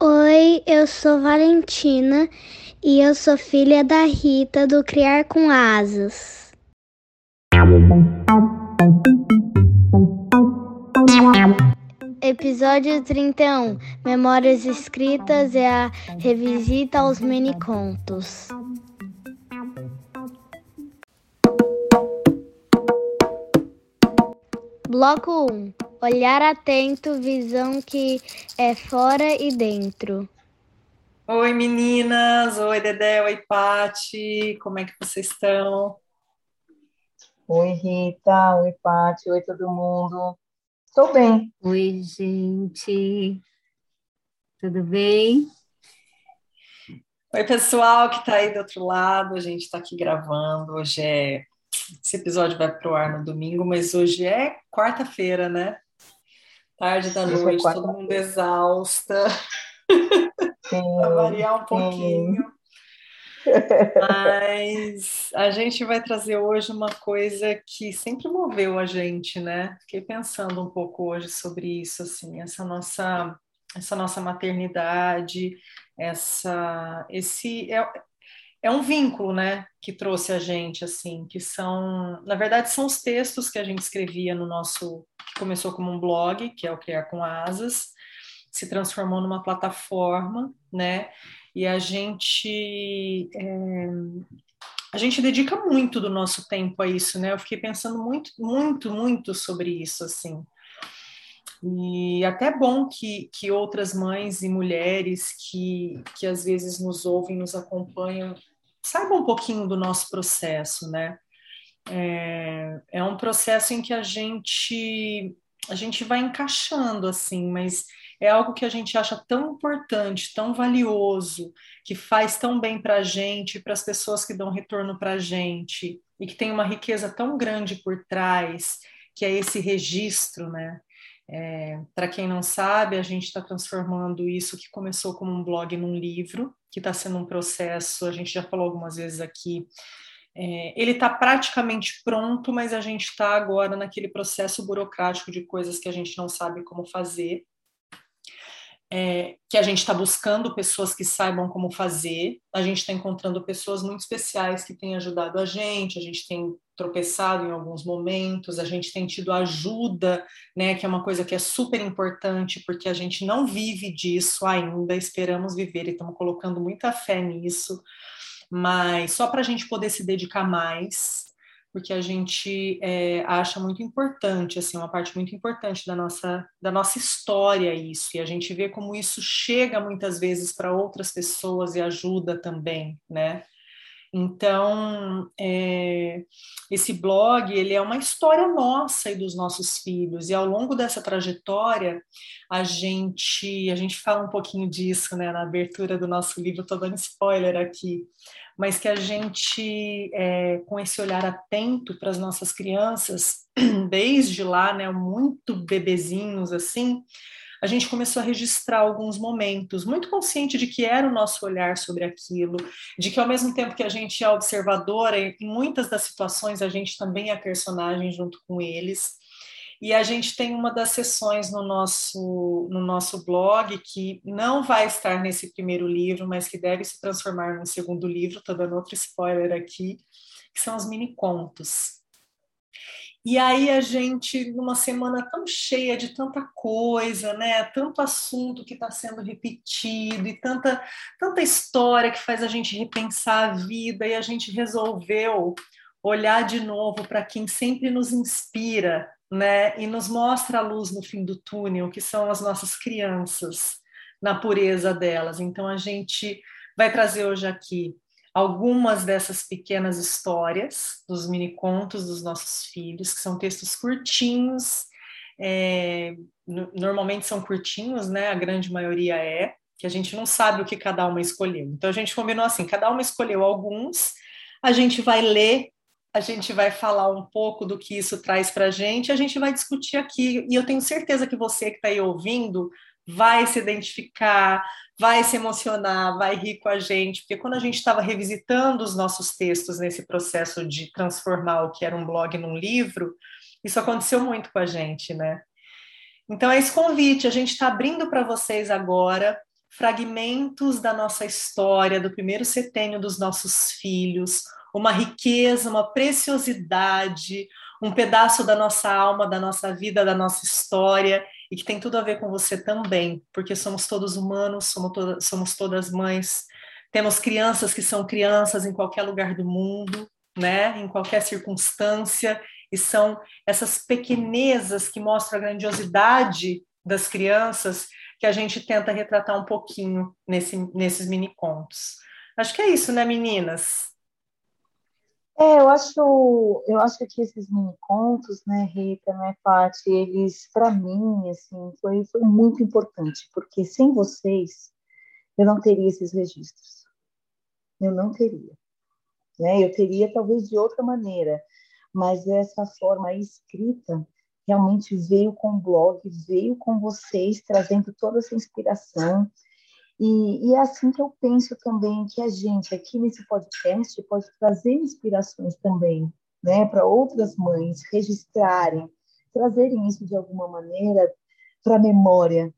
Oi, eu sou Valentina e eu sou filha da Rita do Criar com Asas. Episódio 31 Memórias escritas e a revisita aos mini-contos. Bloco 1 Olhar atento, visão que é fora e dentro. Oi meninas, oi Dedé, oi Pati, como é que vocês estão? Oi Rita, oi Pati, oi todo mundo. Estou bem. Oi, gente. Tudo bem? Oi, pessoal que está aí do outro lado. A gente está aqui gravando. Hoje é. Esse episódio vai pro ar no domingo, mas hoje é quarta-feira, né? Tarde da noite, todo mundo exausta. Para variar um pouquinho. Mas a gente vai trazer hoje uma coisa que sempre moveu a gente, né? Fiquei pensando um pouco hoje sobre isso, assim, essa nossa essa nossa maternidade, essa esse é, é um vínculo, né, que trouxe a gente assim, que são, na verdade, são os textos que a gente escrevia no nosso que começou como um blog, que é o Criar com Asas, se transformou numa plataforma, né? E a gente é, a gente dedica muito do nosso tempo a isso, né? Eu fiquei pensando muito, muito, muito sobre isso, assim. E até é bom que, que outras mães e mulheres que, que às vezes nos ouvem, nos acompanham, saibam um pouquinho do nosso processo, né? É, é um processo em que a gente a gente vai encaixando assim, mas é algo que a gente acha tão importante, tão valioso, que faz tão bem para a gente, para as pessoas que dão retorno para a gente, e que tem uma riqueza tão grande por trás, que é esse registro, né? É, para quem não sabe, a gente está transformando isso que começou como um blog num livro, que está sendo um processo, a gente já falou algumas vezes aqui, é, ele está praticamente pronto, mas a gente está agora naquele processo burocrático de coisas que a gente não sabe como fazer é, que a gente está buscando pessoas que saibam como fazer, a gente está encontrando pessoas muito especiais que têm ajudado a gente, a gente tem tropeçado em alguns momentos, a gente tem tido ajuda, né, que é uma coisa que é super importante, porque a gente não vive disso ainda, esperamos viver e estamos colocando muita fé nisso, mas só para a gente poder se dedicar mais, porque a gente é, acha muito importante, assim, uma parte muito importante da nossa, da nossa história isso, e a gente vê como isso chega muitas vezes para outras pessoas e ajuda também, né? Então, é, esse blog, ele é uma história nossa e dos nossos filhos, e ao longo dessa trajetória, a gente, a gente fala um pouquinho disso, né, na abertura do nosso livro, estou dando spoiler aqui, mas que a gente, é, com esse olhar atento para as nossas crianças, desde lá, né, muito bebezinhos assim, a gente começou a registrar alguns momentos, muito consciente de que era o nosso olhar sobre aquilo, de que ao mesmo tempo que a gente é observadora, em muitas das situações a gente também é personagem junto com eles. E a gente tem uma das sessões no nosso, no nosso blog que não vai estar nesse primeiro livro, mas que deve se transformar no segundo livro, estou dando outro spoiler aqui, que são os mini contos. E aí a gente, numa semana tão cheia de tanta coisa, né, tanto assunto que está sendo repetido e tanta, tanta história que faz a gente repensar a vida, e a gente resolveu olhar de novo para quem sempre nos inspira, né? E nos mostra a luz no fim do túnel, que são as nossas crianças, na pureza delas. Então a gente vai trazer hoje aqui algumas dessas pequenas histórias dos mini contos dos nossos filhos, que são textos curtinhos, é, normalmente são curtinhos, né? A grande maioria é, que a gente não sabe o que cada uma escolheu. Então a gente combinou assim, cada uma escolheu alguns, a gente vai ler, a gente vai falar um pouco do que isso traz para a gente, a gente vai discutir aqui. E eu tenho certeza que você que está aí ouvindo vai se identificar, vai se emocionar, vai rir com a gente, porque quando a gente estava revisitando os nossos textos nesse processo de transformar o que era um blog num livro, isso aconteceu muito com a gente, né? Então é esse convite, a gente está abrindo para vocês agora fragmentos da nossa história, do primeiro setênio dos nossos filhos, uma riqueza, uma preciosidade, um pedaço da nossa alma, da nossa vida, da nossa história, e que tem tudo a ver com você também, porque somos todos humanos, somos, todas, somos todas mães, temos crianças que são crianças em qualquer lugar do mundo, né, em qualquer circunstância, e são essas pequenezas que mostram a grandiosidade das crianças que a gente tenta retratar um pouquinho nesse, nesses mini contos. Acho que é isso, né, meninas? É, eu acho, eu acho que esses mini contos, né, Rita, né, Paty, eles, para mim, assim, foi, foi muito importante, porque sem vocês eu não teria esses registros. Eu não teria. Né? Eu teria talvez de outra maneira, mas essa forma escrita realmente veio com o blog, veio com vocês, trazendo toda essa inspiração. E, e, é assim que eu penso também que a gente aqui nesse podcast pode trazer inspirações também, né, para outras mães registrarem, trazerem isso de alguma maneira para a memória,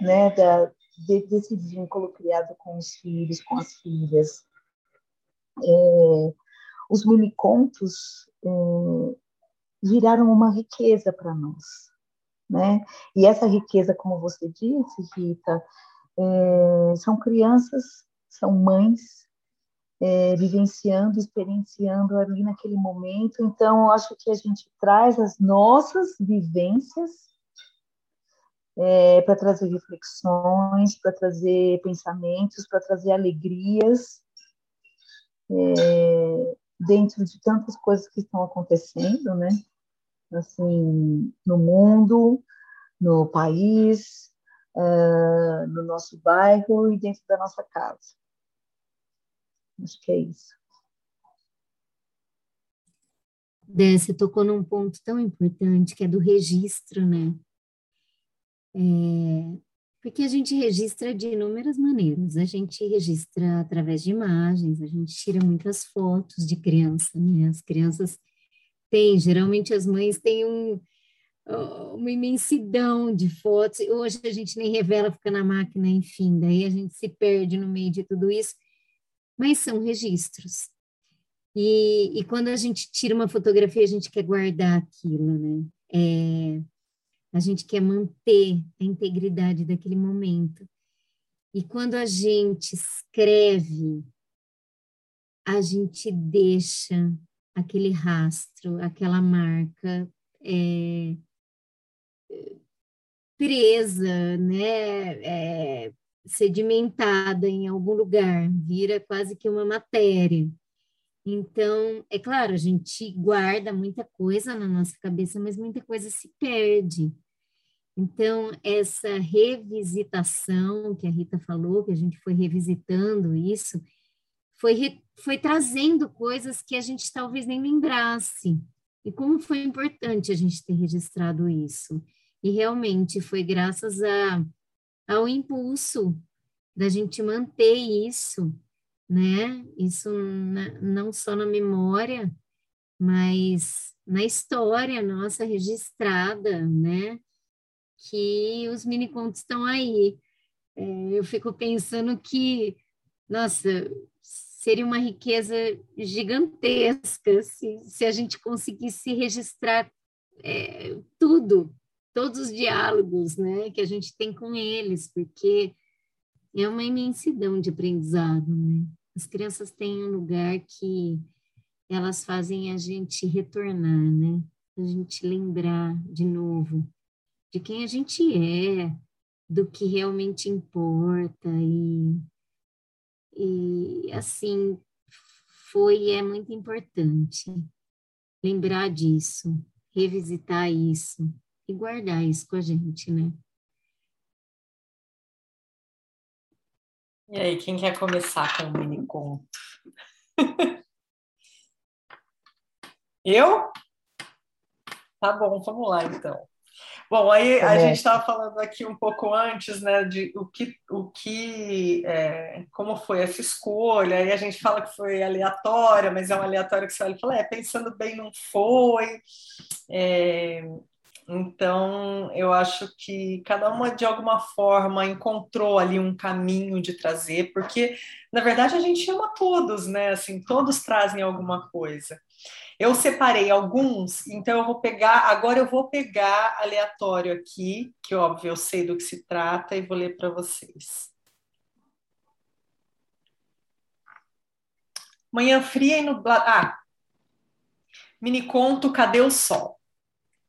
né, da, de, desse vínculo criado com os filhos, com as filhas. É, os mini contos é, viraram uma riqueza para nós, né? E essa riqueza, como você disse, Rita, é, são crianças, são mães é, vivenciando, experienciando ali naquele momento. Então, acho que a gente traz as nossas vivências é, para trazer reflexões, para trazer pensamentos, para trazer alegrias. É, dentro de tantas coisas que estão acontecendo, né? Assim, no mundo, no país, uh, no nosso bairro e dentro da nossa casa. Acho que é isso. Dé, você tocou num ponto tão importante que é do registro, né? É, porque a gente registra de inúmeras maneiras. A gente registra através de imagens, a gente tira muitas fotos de criança, né? As crianças têm, geralmente as mães têm um, uma imensidão de fotos. Hoje a gente nem revela, fica na máquina, enfim, daí a gente se perde no meio de tudo isso. Mas são registros. E, e quando a gente tira uma fotografia, a gente quer guardar aquilo, né? É, a gente quer manter a integridade daquele momento. E quando a gente escreve, a gente deixa aquele rastro, aquela marca é, presa, né, é, sedimentada em algum lugar, vira quase que uma matéria. Então, é claro, a gente guarda muita coisa na nossa cabeça, mas muita coisa se perde. Então, essa revisitação que a Rita falou, que a gente foi revisitando isso, foi, foi trazendo coisas que a gente talvez nem lembrasse. E como foi importante a gente ter registrado isso. E realmente foi graças a, ao impulso da gente manter isso né? Isso na, não só na memória, mas na história nossa registrada, né? Que os mini contos estão aí. É, eu fico pensando que, nossa, seria uma riqueza gigantesca se, se a gente conseguisse registrar é, tudo, todos os diálogos, né? Que a gente tem com eles, porque é uma imensidão de aprendizado, né? As crianças têm um lugar que elas fazem a gente retornar, né? A gente lembrar de novo de quem a gente é, do que realmente importa e e assim foi é muito importante lembrar disso, revisitar isso e guardar isso com a gente, né? E aí, quem quer começar com o mini conto? Eu? Tá bom, vamos lá então. Bom, aí a gente estava falando aqui um pouco antes, né, de o que, o que, é, como foi essa escolha. Aí a gente fala que foi aleatória, mas é um aleatório que você olha e fala, é, pensando bem, não foi. É, então, eu acho que cada uma, de alguma forma, encontrou ali um caminho de trazer, porque, na verdade, a gente ama todos, né? Assim, todos trazem alguma coisa. Eu separei alguns, então eu vou pegar, agora eu vou pegar aleatório aqui, que óbvio eu sei do que se trata, e vou ler para vocês. Manhã fria e nublada. Ah, mini conto Cadê o Sol?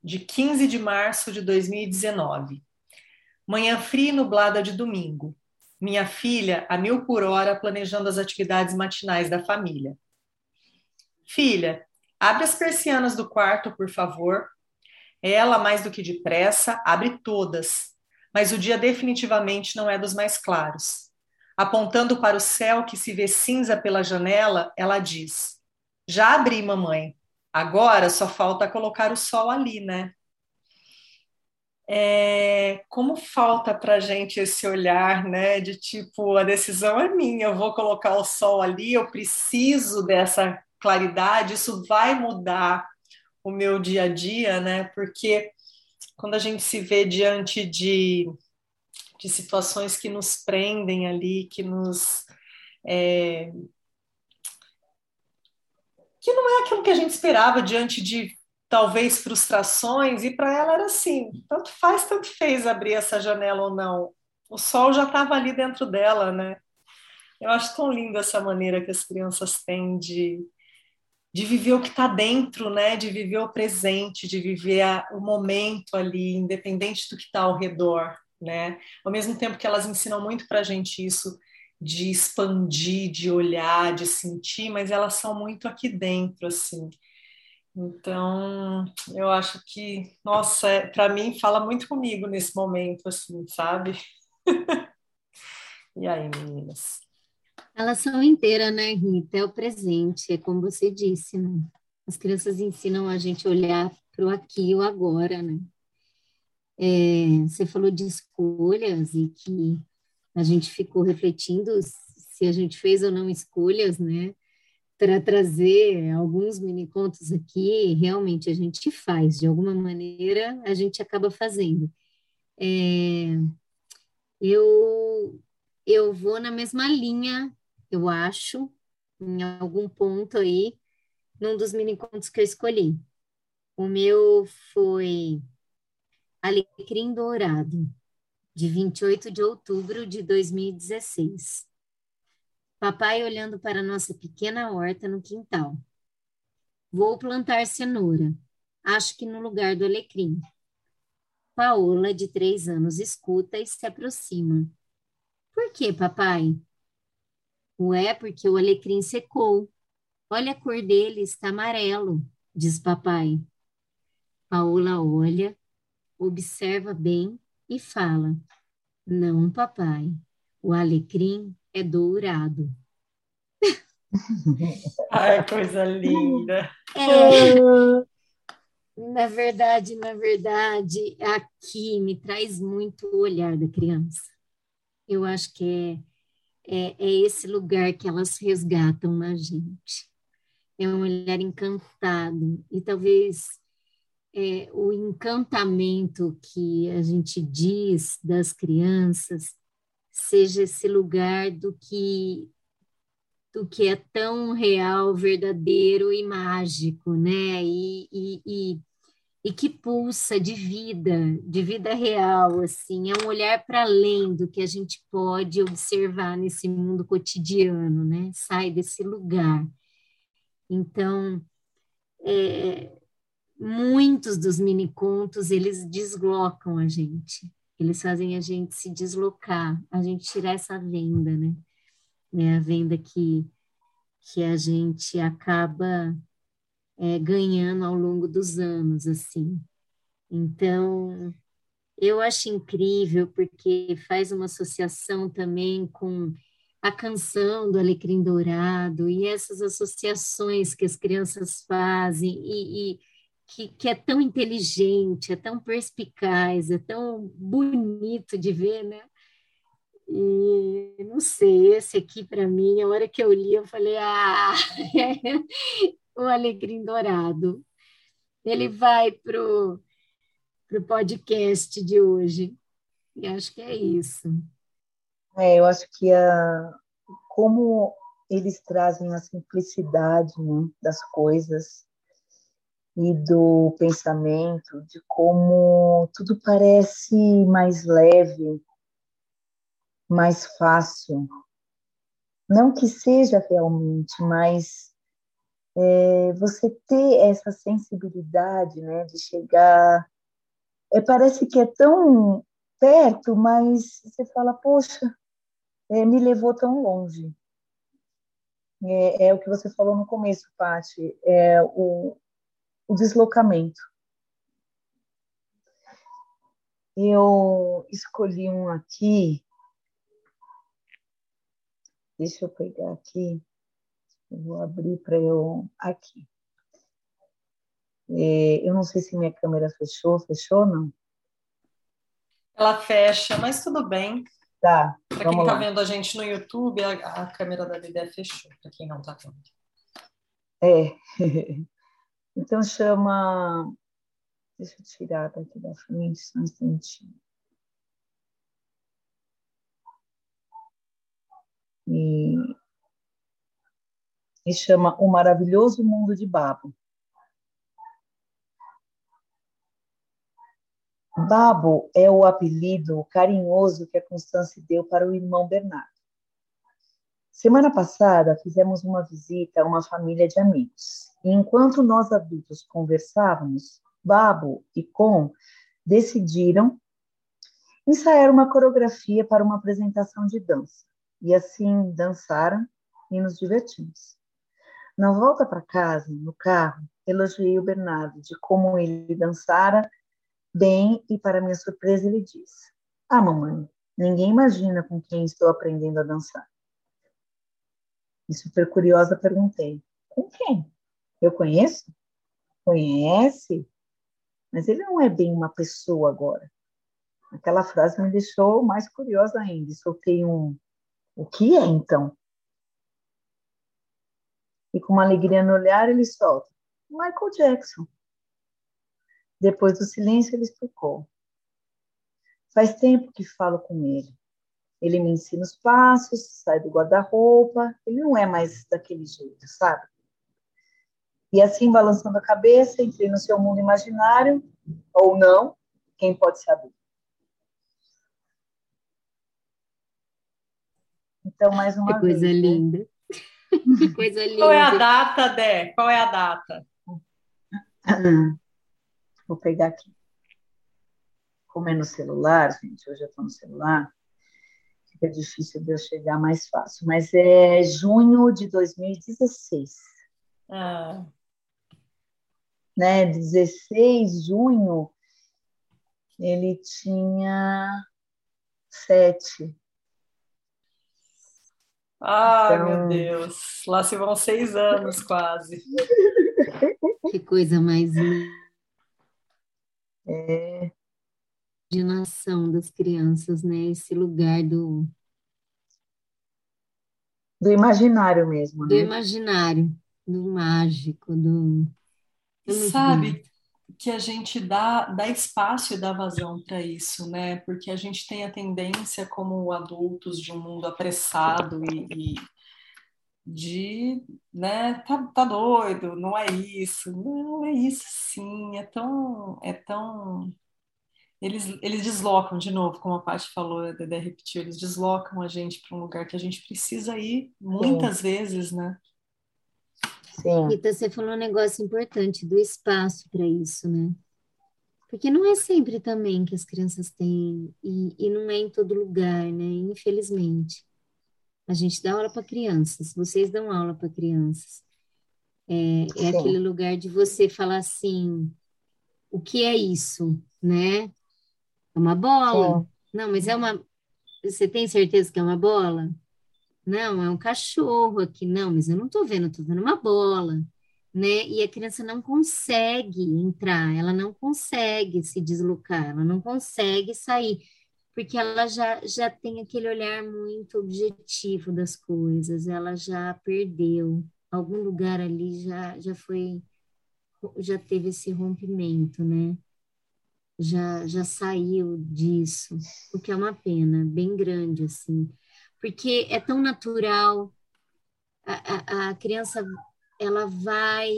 De 15 de março de 2019. Manhã fria e nublada de domingo. Minha filha, a mil por hora, planejando as atividades matinais da família. Filha, abre as persianas do quarto, por favor. Ela, mais do que depressa, abre todas, mas o dia definitivamente não é dos mais claros. Apontando para o céu que se vê cinza pela janela, ela diz: Já abri, mamãe. Agora só falta colocar o sol ali, né? É, como falta para gente esse olhar, né? De tipo, a decisão é minha, eu vou colocar o sol ali, eu preciso dessa claridade, isso vai mudar o meu dia a dia, né? Porque quando a gente se vê diante de, de situações que nos prendem ali, que nos é, que não é aquilo que a gente esperava diante de talvez frustrações, e para ela era assim: tanto faz, tanto fez abrir essa janela ou não. O sol já estava ali dentro dela, né? Eu acho tão linda essa maneira que as crianças têm de, de viver o que está dentro, né? De viver o presente, de viver a, o momento ali, independente do que está ao redor, né? Ao mesmo tempo que elas ensinam muito para a gente isso de expandir, de olhar, de sentir, mas elas são muito aqui dentro, assim. Então, eu acho que, nossa, é, para mim fala muito comigo nesse momento, assim, sabe? e aí, meninas? Elas são inteiras, né, Rita? É o presente, é como você disse, né? As crianças ensinam a gente a olhar para o aqui e o agora, né? É, você falou de escolhas e que a gente ficou refletindo se a gente fez ou não escolhas, né? Para trazer alguns mini contos aqui, realmente a gente faz, de alguma maneira a gente acaba fazendo. É, eu, eu vou na mesma linha, eu acho, em algum ponto aí, num dos mini contos que eu escolhi. O meu foi Alecrim Dourado de 28 de outubro de 2016. Papai olhando para nossa pequena horta no quintal. Vou plantar cenoura, acho que no lugar do alecrim. Paola, de três anos, escuta e se aproxima. Por que, papai? Ué, porque o alecrim secou. Olha a cor dele, está amarelo, diz papai. Paola olha, observa bem e fala: Não, papai, o alecrim é dourado. Ai, coisa linda! É, na verdade, na verdade, aqui me traz muito o olhar da criança. Eu acho que é, é, é esse lugar que elas resgatam na gente. É um olhar encantado e talvez é, o encantamento que a gente diz das crianças seja esse lugar do que do que é tão real, verdadeiro e mágico, né? E, e, e, e que pulsa de vida, de vida real, assim, é um olhar para além do que a gente pode observar nesse mundo cotidiano, né? Sai desse lugar. Então, é, muitos dos mini contos eles deslocam a gente. Eles fazem a gente se deslocar, a gente tirar essa venda, né? É a venda que, que a gente acaba é, ganhando ao longo dos anos, assim. Então, eu acho incrível porque faz uma associação também com a canção do Alecrim Dourado e essas associações que as crianças fazem e, e que, que, é tão inteligente, é tão perspicaz, é tão bonito de ver, né? E não sei, esse aqui para mim, a hora que eu li, eu falei, ah, o Alecrim Dourado. Ele vai para o podcast de hoje. E acho que é isso. É, eu acho que a, como eles trazem a simplicidade né, das coisas e do pensamento, de como tudo parece mais leve, mais fácil. Não que seja realmente, mas é, você ter essa sensibilidade né, de chegar. É, parece que é tão perto, mas você fala, poxa, é, me levou tão longe. É, é, o que você falou no começo, Paty, é o, o deslocamento. Eu escolhi um aqui. Deixa eu pegar aqui. Eu vou abrir para eu. Aqui. É, eu não sei se minha câmera fechou. Fechou não? Ela fecha, mas tudo bem. Tá. Para quem está vendo a gente no YouTube, a, a câmera da Bidé fechou, para quem não está vendo. É. Então chama. Deixa eu tirar daqui da frente só um instantinho. E, e chama O Maravilhoso Mundo de Babo. Babo é o apelido carinhoso que a Constância deu para o irmão Bernardo. Semana passada fizemos uma visita a uma família de amigos. E enquanto nós adultos conversávamos, Babo e Com decidiram ensaiar uma coreografia para uma apresentação de dança. E assim dançaram e nos divertimos. Na volta para casa, no carro, elogiei o Bernardo de como ele dançara Bem, e para minha surpresa, ele disse: Ah, mamãe, ninguém imagina com quem estou aprendendo a dançar. E super curiosa, perguntei: Com quem? Eu conheço? Conhece? Mas ele não é bem uma pessoa agora. Aquela frase me deixou mais curiosa ainda. Soltei um: O que é então? E com uma alegria no olhar, ele solta: Michael Jackson. Depois do silêncio, ele explicou. Faz tempo que falo com ele. Ele me ensina os passos, sai do guarda-roupa. Ele não é mais daquele jeito, sabe? E assim, balançando a cabeça, entrei no seu mundo imaginário, ou não, quem pode saber. Então, mais uma que vez. Coisa né? linda. que coisa linda. Qual é a data, Dé? Qual é a data? Vou pegar aqui. Como é no celular, gente, hoje eu estou no celular, fica difícil de eu chegar mais fácil. Mas é junho de 2016. Ah. Né, 16 de junho, ele tinha sete. Ai, então... meu Deus, lá se vão seis anos quase. Que coisa mais linda é... imaginação das crianças, né? Esse lugar do do imaginário mesmo, do né? imaginário, do mágico, do sabe que a gente dá, dá espaço e dá vazão para isso, né? Porque a gente tem a tendência, como adultos de um mundo apressado e, e de, né, tá, tá doido, não é isso, não é isso sim, é tão, é tão, eles, eles deslocam de novo, como a Paty falou, a Dedé repetiu, eles deslocam a gente para um lugar que a gente precisa ir muitas sim. vezes, né? Sim. Rita, você falou um negócio importante do espaço para isso, né? Porque não é sempre também que as crianças têm, e, e não é em todo lugar, né? Infelizmente. A gente dá aula para crianças, vocês dão aula para crianças. É, é aquele lugar de você falar assim: o que é isso, né? É uma bola? Não, mas é uma. Você tem certeza que é uma bola? Não, é um cachorro aqui. Não, mas eu não estou vendo, estou vendo uma bola, né? E a criança não consegue entrar, ela não consegue se deslocar, ela não consegue sair, porque ela já, já tem aquele olhar muito objetivo das coisas, ela já perdeu. Algum lugar ali já, já foi, já teve esse rompimento, né? Já, já saiu disso, o que é uma pena, bem grande, assim porque é tão natural. A, a, a criança ela vai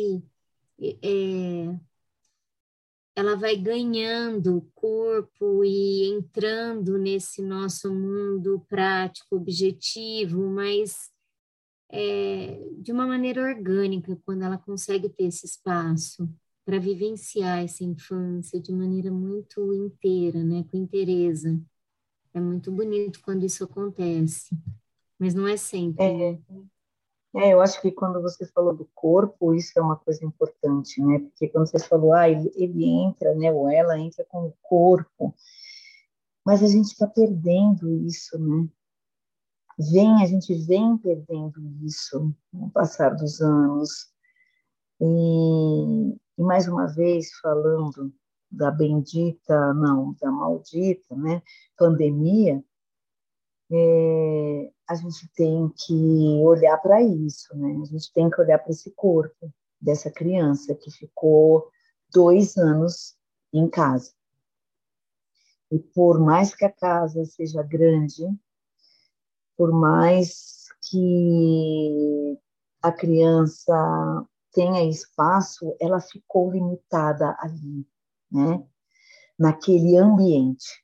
é, ela vai ganhando corpo e entrando nesse nosso mundo prático, objetivo, mas é, de uma maneira orgânica, quando ela consegue ter esse espaço para vivenciar essa infância de maneira muito inteira, né, com inteireza. É muito bonito quando isso acontece, mas não é sempre. É, é, eu acho que quando você falou do corpo, isso é uma coisa importante, né? Porque quando você falou, ah, ele, ele entra, né? Ou ela entra com o corpo, mas a gente está perdendo isso, né? Vem, a gente vem perdendo isso no passar dos anos. E, e mais uma vez, falando da bendita, não, da maldita, né, pandemia, é, a gente tem que olhar para isso, né? A gente tem que olhar para esse corpo dessa criança que ficou dois anos em casa. E por mais que a casa seja grande, por mais que a criança tenha espaço, ela ficou limitada ali né? Naquele ambiente.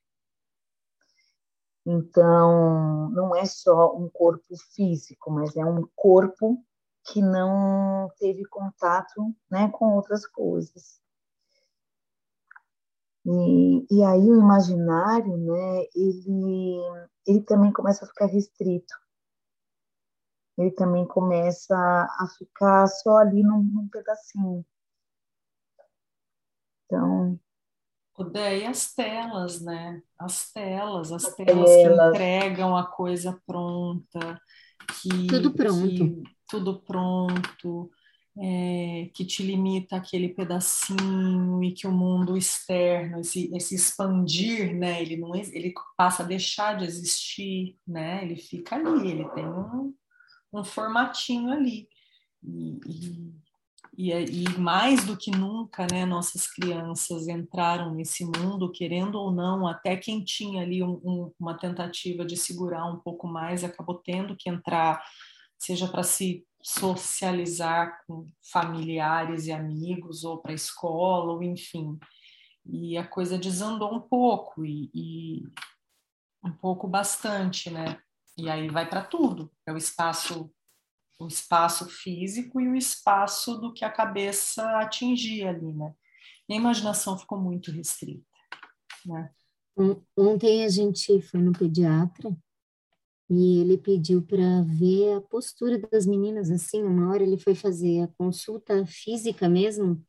Então, não é só um corpo físico, mas é um corpo que não teve contato né, com outras coisas. E, e aí o imaginário, né, ele, ele também começa a ficar restrito. Ele também começa a ficar só ali num, num pedacinho. Então. Odeia e as telas, né? As telas, as telas, que entregam a coisa pronta, que tudo pronto, que, tudo pronto, é, que te limita aquele pedacinho e que o mundo externo, esse, esse expandir, né? Ele não, ele passa a deixar de existir, né? Ele fica ali, ele tem um, um formatinho ali. E, e, e, mais do que nunca, né, nossas crianças entraram nesse mundo, querendo ou não, até quem tinha ali um, um, uma tentativa de segurar um pouco mais acabou tendo que entrar, seja para se socializar com familiares e amigos, ou para a escola, ou enfim. E a coisa desandou um pouco, e, e um pouco bastante, né? E aí vai para tudo, é o espaço o espaço físico e o espaço do que a cabeça atingia ali, né? E a imaginação ficou muito restrita, né? Ontem a gente foi no pediatra e ele pediu para ver a postura das meninas, assim, uma hora ele foi fazer a consulta física mesmo,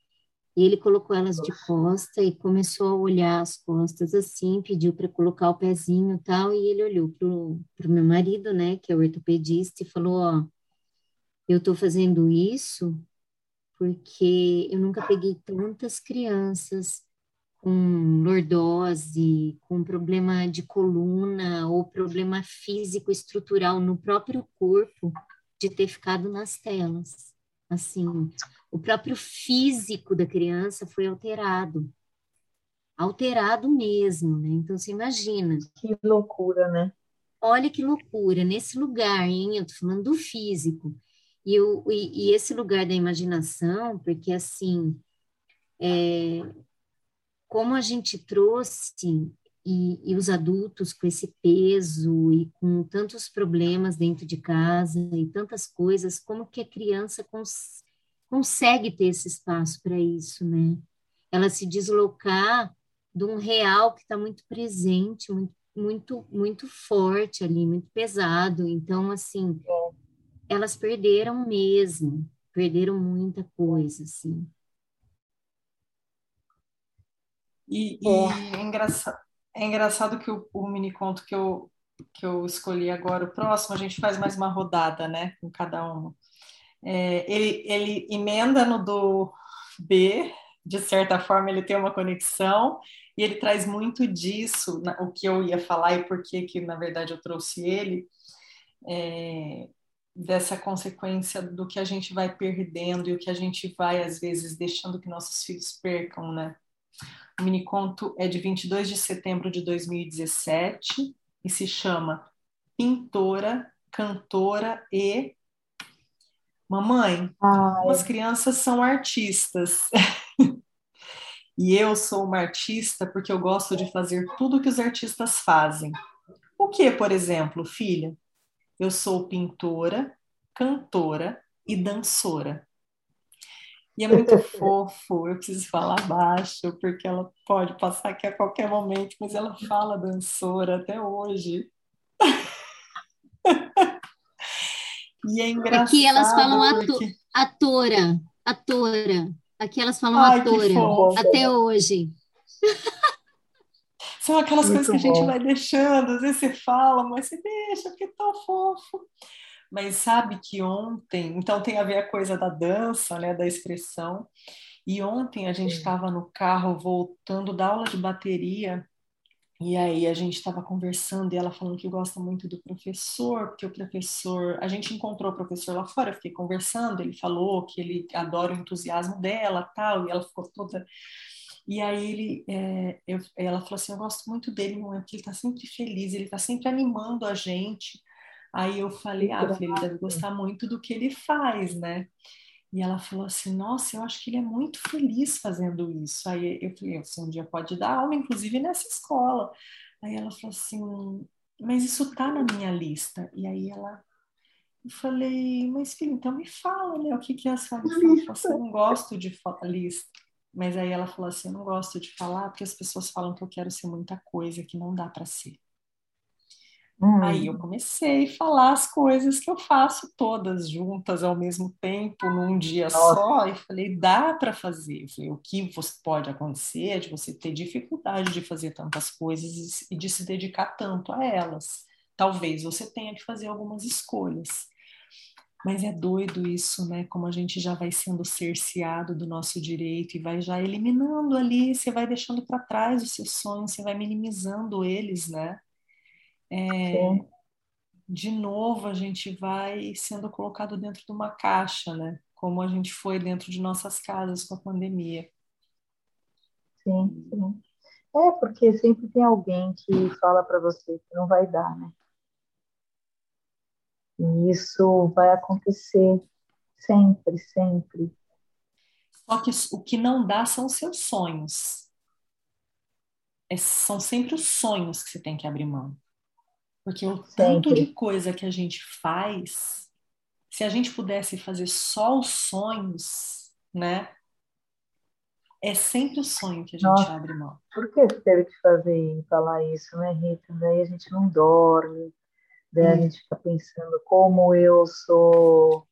e ele colocou elas de costa e começou a olhar as costas assim, pediu para colocar o pezinho tal, e ele olhou pro, pro meu marido, né, que é o ortopedista, e falou, ó, eu estou fazendo isso porque eu nunca peguei tantas crianças com lordose, com problema de coluna ou problema físico estrutural no próprio corpo de ter ficado nas telas. Assim, o próprio físico da criança foi alterado. Alterado mesmo, né? Então, você imagina. Que loucura, né? Olha que loucura. Nesse lugar, hein? Eu tô falando do físico. E, o, e, e esse lugar da imaginação, porque assim, é, como a gente trouxe e, e, os adultos com esse peso e com tantos problemas dentro de casa e tantas coisas, como que a criança cons consegue ter esse espaço para isso, né? Ela se deslocar de um real que está muito presente, muito, muito, muito forte ali, muito pesado. Então, assim, elas perderam mesmo, perderam muita coisa, assim. E, e é. é, engraçado, é engraçado que o, o mini conto que eu, que eu escolhi agora, o próximo, a gente faz mais uma rodada, né, com cada uma. É, ele, ele emenda no do B, de certa forma ele tem uma conexão, e ele traz muito disso, o que eu ia falar e por que, que na verdade, eu trouxe ele, é, dessa consequência do que a gente vai perdendo e o que a gente vai, às vezes, deixando que nossos filhos percam, né? O miniconto é de 22 de setembro de 2017 e se chama Pintora, Cantora e Mamãe, Ai. as crianças são artistas. e eu sou uma artista porque eu gosto de fazer tudo que os artistas fazem. O que, por exemplo, filha? Eu sou pintora, cantora e dançora. E é muito fofo, eu preciso falar baixo, porque ela pode passar aqui a qualquer momento, mas ela fala dançora até hoje. e é engraçado. Aqui elas falam porque... atora, atora. Aqui elas falam Ai, atora, até hoje. São aquelas muito coisas que a gente vai deixando, às vezes você fala, mas você deixa, porque é tão fofo mas sabe que ontem, então tem a ver a coisa da dança, né, da expressão. E ontem a gente estava no carro voltando da aula de bateria e aí a gente estava conversando e ela falando que gosta muito do professor, porque o professor, a gente encontrou o professor lá fora, fiquei conversando, ele falou que ele adora o entusiasmo dela, tal, e ela ficou toda e aí ele, é, eu, ela falou assim, eu gosto muito dele, porque ele está sempre feliz, ele está sempre animando a gente. Aí eu falei, ah, ele deve gostar muito do que ele faz, né? E ela falou assim, nossa, eu acho que ele é muito feliz fazendo isso. Aí eu falei, você um dia pode dar aula, inclusive nessa escola. Aí ela falou assim, mas isso tá na minha lista. E aí ela, eu falei, mas filha, então me fala, né? O que que é a sua lista? Ela falou assim, eu não gosto de lista. Mas aí ela falou assim, eu não gosto de falar porque as pessoas falam que eu quero ser muita coisa que não dá para ser. Hum. Aí eu comecei a falar as coisas que eu faço todas juntas ao mesmo tempo, num dia Nossa. só, e falei, dá para fazer. Eu falei, o que pode acontecer de você ter dificuldade de fazer tantas coisas e de se dedicar tanto a elas. Talvez você tenha que fazer algumas escolhas. Mas é doido isso, né? Como a gente já vai sendo cerceado do nosso direito e vai já eliminando ali, você vai deixando para trás os seus sonhos, você vai minimizando eles, né? É, de novo a gente vai sendo colocado dentro de uma caixa, né? Como a gente foi dentro de nossas casas com a pandemia. Sim, sim. É, porque sempre tem alguém que fala para você que não vai dar, né? E isso vai acontecer sempre, sempre. Só que o que não dá são os seus sonhos. É, são sempre os sonhos que você tem que abrir mão. Porque o tanto de coisa que a gente faz, se a gente pudesse fazer só os sonhos, né? É sempre o sonho que a gente Nossa, abre mão. Por que você teve que fazer falar isso, né, Rita? Daí a gente não dorme, daí hum. a gente fica pensando como eu sou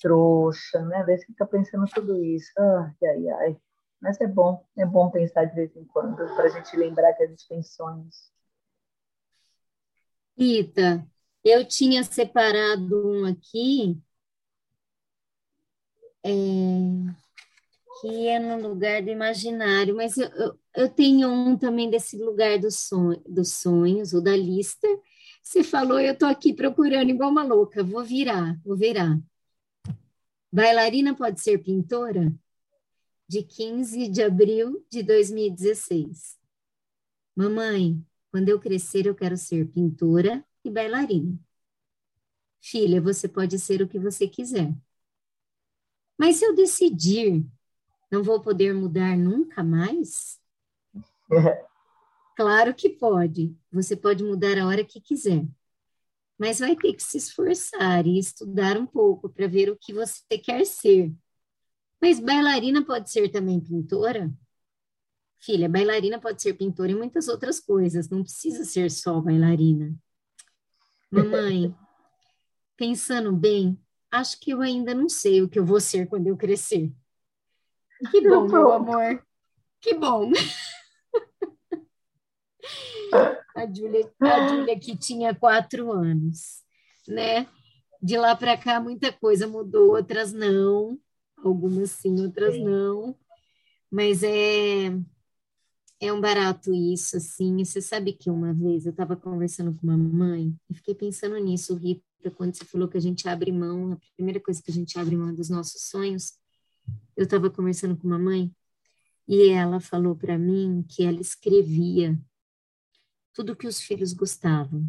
trouxa, né? Daí você fica pensando tudo isso. Ai, ai, ai. Mas é bom, é bom pensar de vez em quando, para a gente lembrar que a gente tem sonhos. Rita, eu tinha separado um aqui, é, que é no lugar do imaginário, mas eu, eu, eu tenho um também desse lugar do sonho, dos sonhos, ou da lista. Você falou, eu estou aqui procurando igual uma louca, vou virar, vou virar. Bailarina pode ser pintora? De 15 de abril de 2016. Mamãe, quando eu crescer, eu quero ser pintora e bailarina. Filha, você pode ser o que você quiser. Mas se eu decidir, não vou poder mudar nunca mais? Claro que pode. Você pode mudar a hora que quiser. Mas vai ter que se esforçar e estudar um pouco para ver o que você quer ser. Mas bailarina pode ser também pintora? Filha, bailarina pode ser pintora e muitas outras coisas, não precisa ser só bailarina. Mamãe, pensando bem, acho que eu ainda não sei o que eu vou ser quando eu crescer. Que bom, meu amor. Que bom. A Júlia, a Júlia que tinha quatro anos, né? De lá para cá muita coisa mudou, outras não, algumas sim, outras sim. não. Mas é é um barato isso, assim. Você sabe que uma vez eu estava conversando com uma mãe e fiquei pensando nisso, Rita, quando você falou que a gente abre mão, a primeira coisa que a gente abre mão é dos nossos sonhos. Eu estava conversando com uma mãe e ela falou para mim que ela escrevia tudo que os filhos gostavam.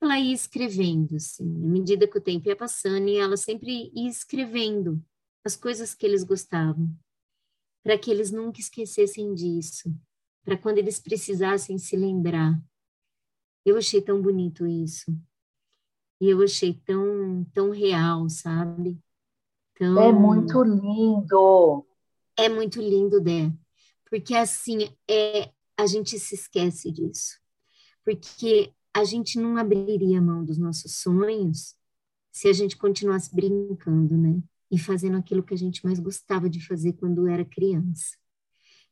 Ela ia escrevendo, assim, à medida que o tempo ia passando, e ela sempre ia escrevendo as coisas que eles gostavam para que eles nunca esquecessem disso, para quando eles precisassem se lembrar. Eu achei tão bonito isso. E eu achei tão, tão real, sabe? Tão... É muito lindo. É muito lindo, Dé. Porque assim, é, a gente se esquece disso. Porque a gente não abriria mão dos nossos sonhos se a gente continuasse brincando, né? E fazendo aquilo que a gente mais gostava de fazer quando era criança.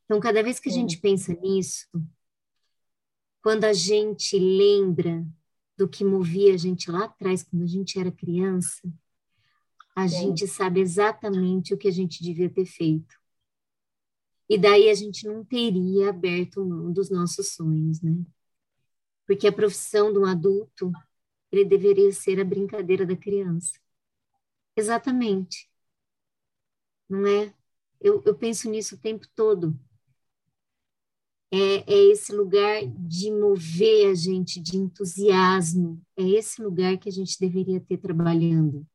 Então, cada vez que a gente pensa nisso, quando a gente lembra do que movia a gente lá atrás, quando a gente era criança, a Sim. gente sabe exatamente o que a gente devia ter feito. E daí a gente não teria aberto mão dos nossos sonhos, né? Porque a profissão de um adulto, ele deveria ser a brincadeira da criança. Exatamente não é? Eu, eu penso nisso o tempo todo. É, é, esse lugar de mover a gente, de entusiasmo. É esse lugar que a gente deveria ter trabalhando.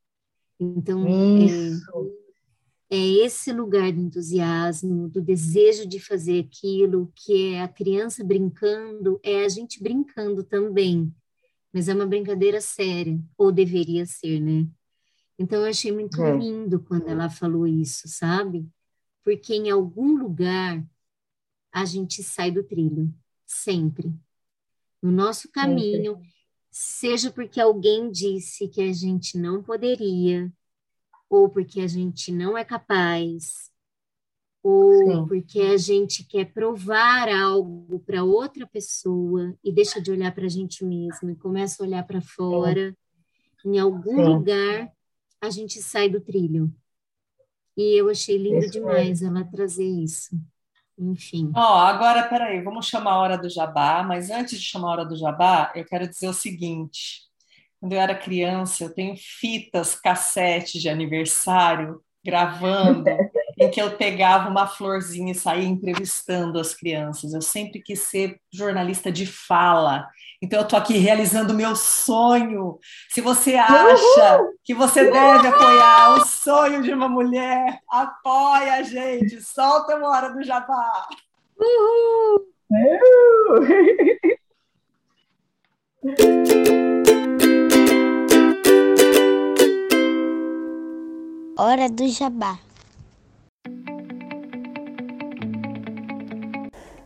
Então, é, é, esse lugar do entusiasmo, do desejo de fazer aquilo, que é a criança brincando, é a gente brincando também. Mas é uma brincadeira séria, ou deveria ser, né? Então, eu achei muito é. lindo quando ela falou isso, sabe? Porque em algum lugar a gente sai do trilho, sempre. No nosso caminho, sempre. seja porque alguém disse que a gente não poderia, ou porque a gente não é capaz, ou Sim. porque a gente quer provar algo para outra pessoa e deixa de olhar para a gente mesmo e começa a olhar para fora. Em algum Sim. lugar a gente sai do trilho. E eu achei lindo isso demais é. ela trazer isso. Enfim. Ó, oh, agora, peraí, vamos chamar a hora do jabá, mas antes de chamar a hora do jabá, eu quero dizer o seguinte. Quando eu era criança, eu tenho fitas, cassete de aniversário, gravando, em que eu pegava uma florzinha e saía entrevistando as crianças. Eu sempre quis ser jornalista de fala. Então, eu estou aqui realizando o meu sonho. Se você acha Uhul! que você deve apoiar o sonho de uma mulher, apoia a gente. Solta uma hora do jabá. Uhul! Hora do jabá.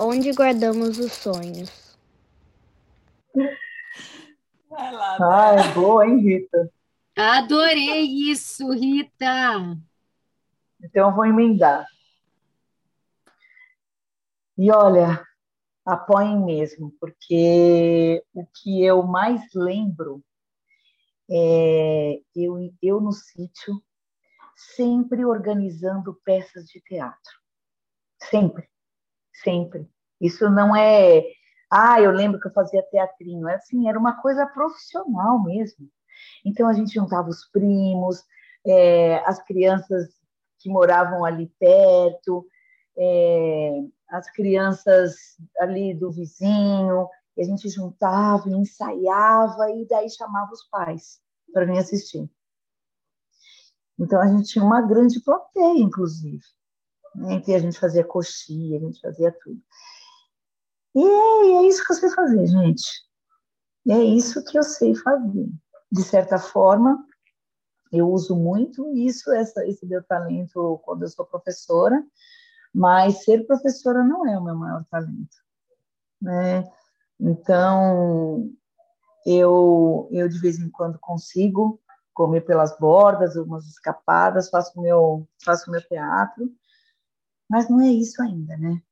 Onde guardamos os sonhos? Vai lá. Ah, é boa, hein, Rita? Adorei isso, Rita. Então eu vou emendar. E olha, apoiem mesmo, porque o que eu mais lembro é eu, eu no sítio, sempre organizando peças de teatro. Sempre, sempre. Isso não é, ah, eu lembro que eu fazia teatrinho, é assim, era uma coisa profissional mesmo. Então a gente juntava os primos, é, as crianças que moravam ali perto, é, as crianças ali do vizinho, e a gente juntava, ensaiava e daí chamava os pais para vir assistir. Então a gente tinha uma grande plateia, inclusive em que a gente fazia coxinha, a gente fazia tudo. E aí isso que eu sei fazer, gente. É isso que eu sei fazer. De certa forma, eu uso muito isso, essa, esse meu talento quando eu sou professora, mas ser professora não é o meu maior talento, né? Então, eu, eu de vez em quando consigo comer pelas bordas, umas escapadas, faço meu, faço meu teatro, mas não é isso ainda, né?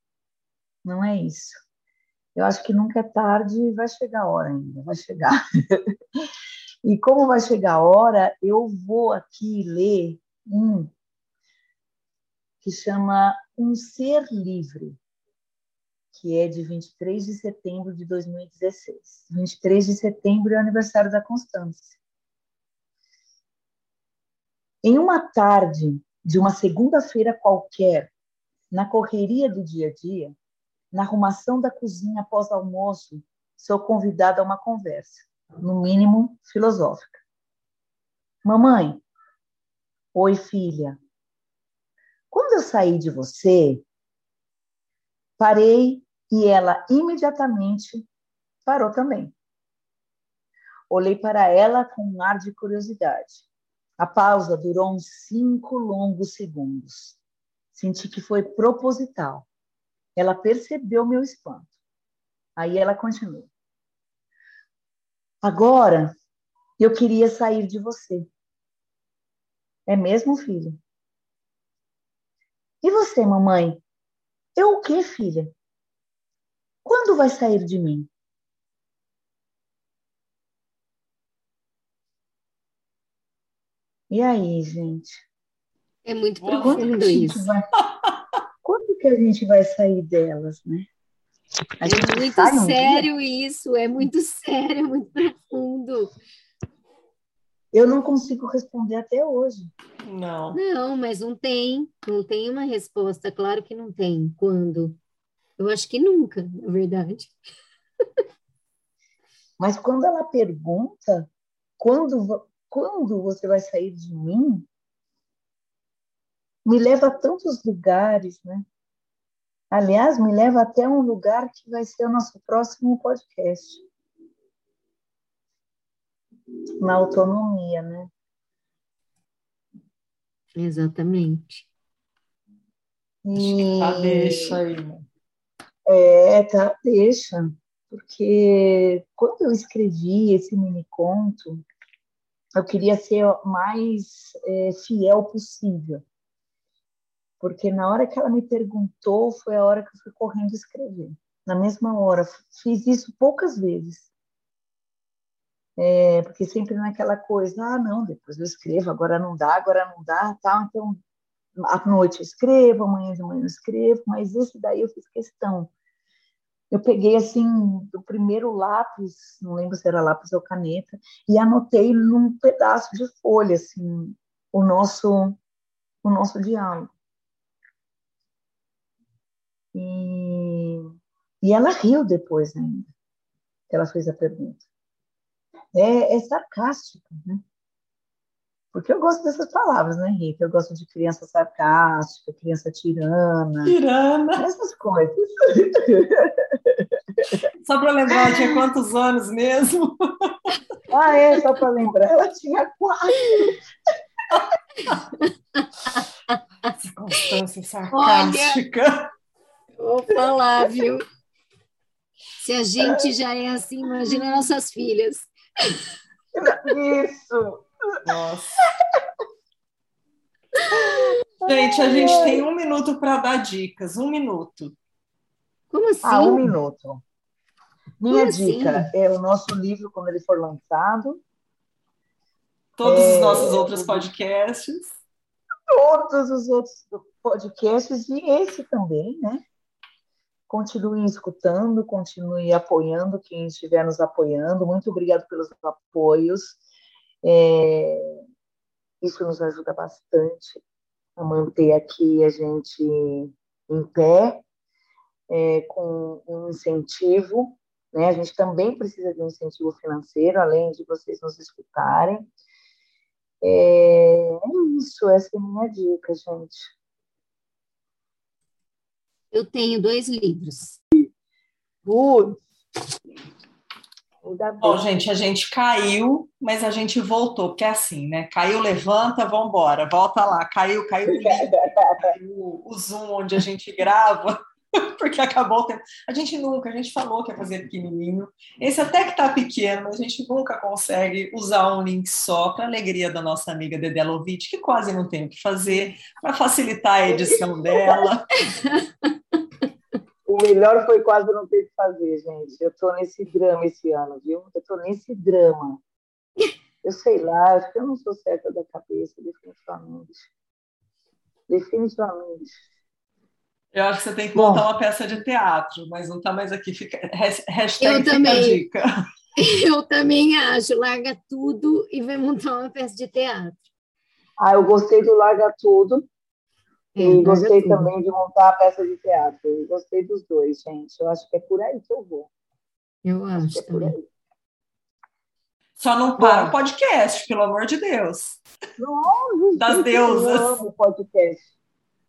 Não é isso. Eu acho que nunca é tarde, vai chegar a hora ainda, vai chegar. e como vai chegar a hora, eu vou aqui ler um que chama Um Ser Livre, que é de 23 de setembro de 2016. 23 de setembro é aniversário da Constância. Em uma tarde de uma segunda-feira qualquer, na correria do dia a dia, na arrumação da cozinha após almoço, sou convidada a uma conversa, no mínimo filosófica. Mamãe, oi filha. Quando eu saí de você, parei e ela imediatamente parou também. Olhei para ela com um ar de curiosidade. A pausa durou uns cinco longos segundos. Senti que foi proposital. Ela percebeu meu espanto. Aí ela continuou. Agora, eu queria sair de você. É mesmo, filho? E você, mamãe? Eu o quê, filha? Quando vai sair de mim? E aí, gente? É muito profundo isso. Vai... Quando que a gente vai sair delas, né? A é muito sério dia? isso, é muito sério, é muito profundo. Eu não consigo responder até hoje. Não. Não, mas não tem, não tem uma resposta, claro que não tem. Quando? Eu acho que nunca, na verdade. Mas quando ela pergunta, quando quando você vai sair de mim, me leva a tantos lugares, né? Aliás, me leva até um lugar que vai ser o nosso próximo podcast. Na autonomia, né? Exatamente. E... Tá, deixa aí. É, tá, deixa. Porque quando eu escrevi esse mini conto, eu queria ser o mais é, fiel possível. Porque na hora que ela me perguntou, foi a hora que eu fui correndo escrever. Na mesma hora. Fiz isso poucas vezes. É, porque sempre naquela coisa, ah, não, depois eu escrevo, agora não dá, agora não dá, tal. Então, à noite eu escrevo, amanhã de manhã eu escrevo, mas esse daí eu fiz questão eu peguei assim o primeiro lápis, não lembro se era lápis ou caneta, e anotei num pedaço de folha assim o nosso o nosso diálogo. E, e ela riu depois ainda. Que ela fez a pergunta. É, é sarcástica, né? Porque eu gosto dessas palavras, né, Rita? Eu gosto de criança sarcástica, criança tirana. Tirana. Essas coisas. Só para lembrar, ela tinha quantos anos mesmo? Ah, é, só para lembrar, ela tinha quatro. Constância sarcástica. Olha, vou falar, viu? Se a gente já é assim, imagina nossas filhas. Isso. Nossa. Gente, a gente tem um minuto para dar dicas. Um minuto. Como assim? Ah, um minuto. Minha Como assim? dica assim? é o nosso livro quando ele for lançado. Todos é, os nossos outros podcasts. Todos os outros podcasts e esse também, né? Continue escutando, continue apoiando quem estiver nos apoiando. Muito obrigado pelos apoios. É, isso nos ajuda bastante a manter aqui a gente em pé, é, com um incentivo. Né? A gente também precisa de um incentivo financeiro, além de vocês nos escutarem. É, é isso, essa é a minha dica, gente. Eu tenho dois livros. Uh. Bom, gente, a gente caiu, mas a gente voltou, porque é assim, né? Caiu, levanta, vamos embora, volta lá. Caiu, caiu, caiu o Zoom onde a gente grava, porque acabou o tempo. A gente nunca, a gente falou que ia fazer pequenininho. Esse até que tá pequeno, mas a gente nunca consegue usar um link só para alegria da nossa amiga Dedé Lovitch, que quase não tem o que fazer, para facilitar a edição dela. O melhor foi quase não ter que fazer, gente. Eu estou nesse drama esse ano, viu? Eu estou nesse drama. Eu sei lá, acho que eu não sou certa da cabeça, definitivamente. Definitivamente. Eu acho que você tem que montar Bom, uma peça de teatro, mas não está mais aqui. Fica, hashtag eu também, dica. Eu também acho. Larga tudo e vai montar uma peça de teatro. Ah, eu gostei do Larga Tudo. E gostei também de montar a peça de teatro. Eu gostei dos dois, gente. Eu acho que é por aí que eu vou. Eu acho, acho que é por aí. Só não para o podcast, pelo amor de Deus. Não, das deusas. Eu amo podcast.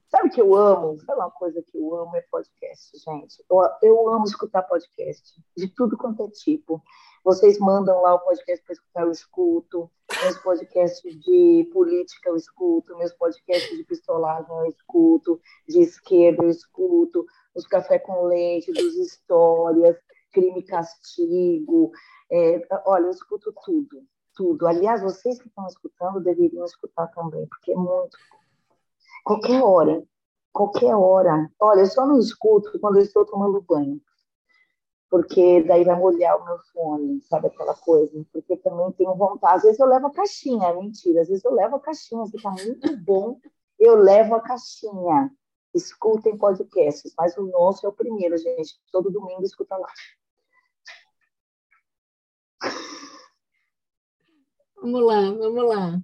Sabe o que eu amo? Sabe uma coisa que eu amo é podcast, gente. Eu, eu amo escutar podcast, de tudo quanto é tipo. Vocês mandam lá o podcast para escutar, eu escuto. Meus podcasts de política eu escuto. Meus podcasts de pistolagem eu escuto. De esquerda eu escuto. Os café com leite, dos histórias, crime e castigo. É, olha, eu escuto tudo. Tudo. Aliás, vocês que estão escutando deveriam escutar também, porque é muito. Qualquer hora. Qualquer hora. Olha, eu só não escuto quando eu estou tomando banho porque daí vai molhar o meu fone, sabe aquela coisa? Porque também tenho vontade. Às vezes eu levo a caixinha, mentira. Às vezes eu levo a caixinha, fica muito bom. Eu levo a caixinha. Escutem podcasts, mas o nosso é o primeiro, gente. Todo domingo escuta lá. Vamos lá, vamos lá.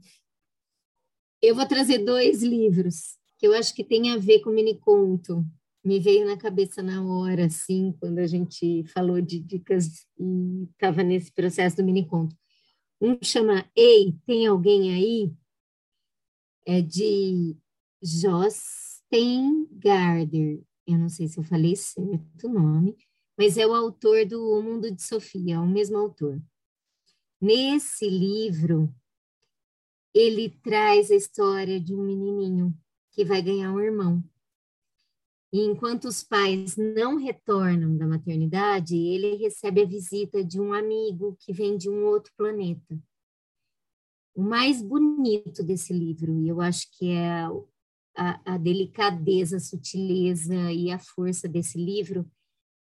Eu vou trazer dois livros que eu acho que tem a ver com mini conto me veio na cabeça na hora, assim, quando a gente falou de dicas e estava nesse processo do mini conto. Um chama Ei, tem alguém aí? É de Josten Garder. Eu não sei se eu falei certo o nome, mas é o autor do O Mundo de Sofia, é o mesmo autor. Nesse livro, ele traz a história de um menininho que vai ganhar um irmão. E enquanto os pais não retornam da maternidade, ele recebe a visita de um amigo que vem de um outro planeta. O mais bonito desse livro, e eu acho que é a, a delicadeza, a sutileza e a força desse livro,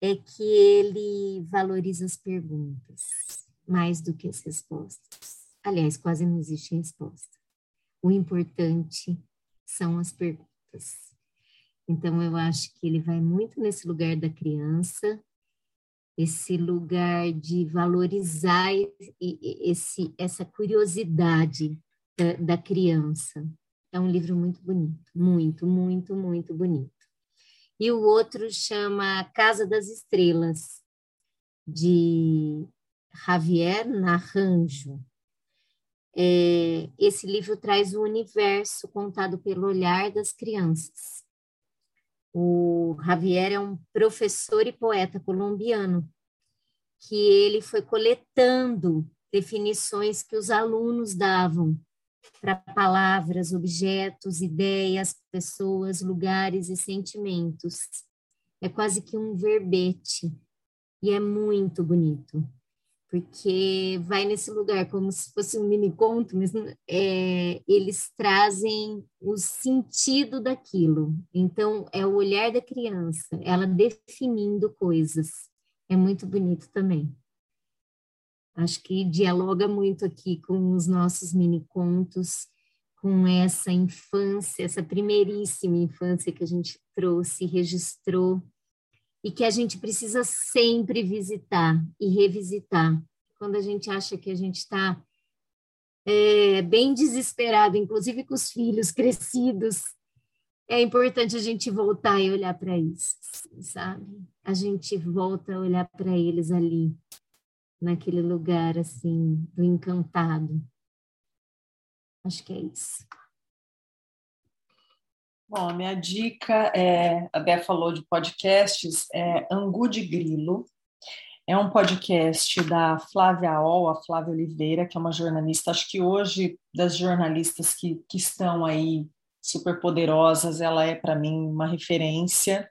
é que ele valoriza as perguntas mais do que as respostas. Aliás, quase não existe resposta. O importante são as perguntas. Então, eu acho que ele vai muito nesse lugar da criança, esse lugar de valorizar esse, essa curiosidade da, da criança. É um livro muito bonito, muito, muito, muito bonito. E o outro chama Casa das Estrelas, de Javier Naranjo. É, esse livro traz o universo contado pelo olhar das crianças. O Javier é um professor e poeta colombiano que ele foi coletando definições que os alunos davam para palavras, objetos, ideias, pessoas, lugares e sentimentos. É quase que um verbete e é muito bonito porque vai nesse lugar como se fosse um mini conto, mas é, eles trazem o sentido daquilo. Então, é o olhar da criança, ela definindo coisas. É muito bonito também. Acho que dialoga muito aqui com os nossos mini contos, com essa infância, essa primeiríssima infância que a gente trouxe, registrou e que a gente precisa sempre visitar e revisitar. Quando a gente acha que a gente está é, bem desesperado, inclusive com os filhos crescidos, é importante a gente voltar e olhar para isso, sabe? A gente volta a olhar para eles ali, naquele lugar assim, do encantado. Acho que é isso. Bom, a minha dica é, a Bé falou de podcasts, é Angu de Grilo. É um podcast da Flávia Ol, a Flávia Oliveira, que é uma jornalista, acho que hoje, das jornalistas que, que estão aí super poderosas, ela é para mim uma referência,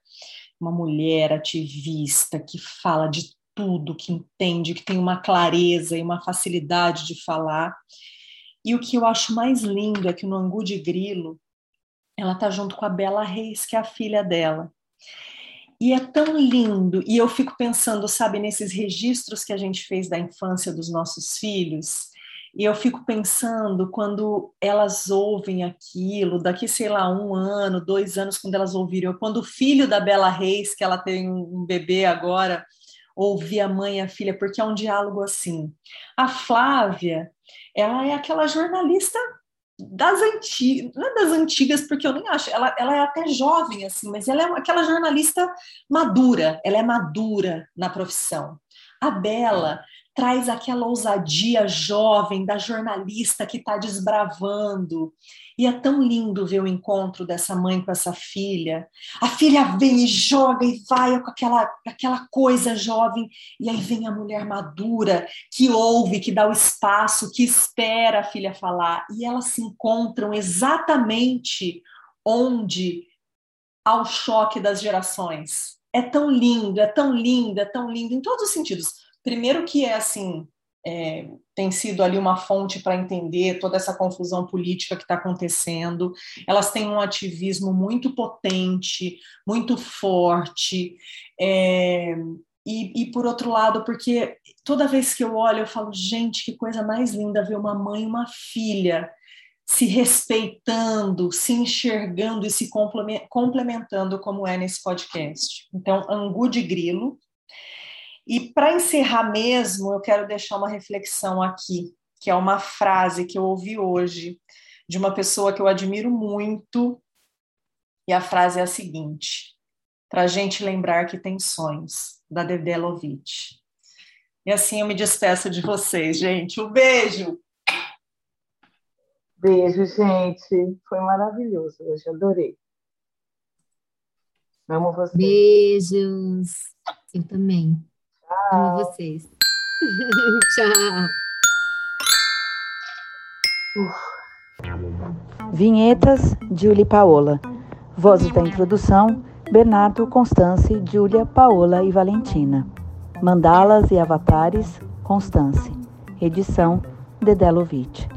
uma mulher ativista que fala de tudo, que entende, que tem uma clareza e uma facilidade de falar. E o que eu acho mais lindo é que no Angu de Grilo, ela tá junto com a Bela Reis, que é a filha dela. E é tão lindo, e eu fico pensando, sabe, nesses registros que a gente fez da infância dos nossos filhos, e eu fico pensando quando elas ouvem aquilo, daqui, sei lá, um ano, dois anos, quando elas ouvirem, ou quando o filho da Bela Reis, que ela tem um bebê agora, ouvir a mãe e a filha, porque é um diálogo assim. A Flávia, ela é aquela jornalista das antigas, não é das antigas, porque eu nem acho, ela, ela é até jovem, assim, mas ela é aquela jornalista madura, ela é madura na profissão. A Bela traz aquela ousadia jovem da jornalista que está desbravando. E é tão lindo ver o encontro dessa mãe com essa filha. A filha vem e joga e vai com aquela, aquela coisa jovem, e aí vem a mulher madura que ouve, que dá o espaço, que espera a filha falar. E elas se encontram exatamente onde há o choque das gerações. É tão lindo, é tão lindo, é tão lindo em todos os sentidos Primeiro que é assim, é, tem sido ali uma fonte para entender toda essa confusão política que está acontecendo. Elas têm um ativismo muito potente, muito forte. É, e, e, por outro lado, porque toda vez que eu olho, eu falo, gente, que coisa mais linda ver uma mãe e uma filha se respeitando, se enxergando e se complementando, como é nesse podcast. Então, Angu de Grilo, e para encerrar mesmo, eu quero deixar uma reflexão aqui, que é uma frase que eu ouvi hoje de uma pessoa que eu admiro muito. E a frase é a seguinte: para a gente lembrar que tem sonhos, da Dedé Lovitch. E assim eu me despeço de vocês, gente. Um beijo! Beijo, gente. Foi maravilhoso hoje, adorei. Amo vocês. Beijos. Eu também. Amo vocês. Tchau. Vinhetas, Julie Paola. Vozes da introdução, Bernardo, Constance, Júlia, Paola e Valentina. Mandalas e avatares, Constance. Edição, Dedelovitch.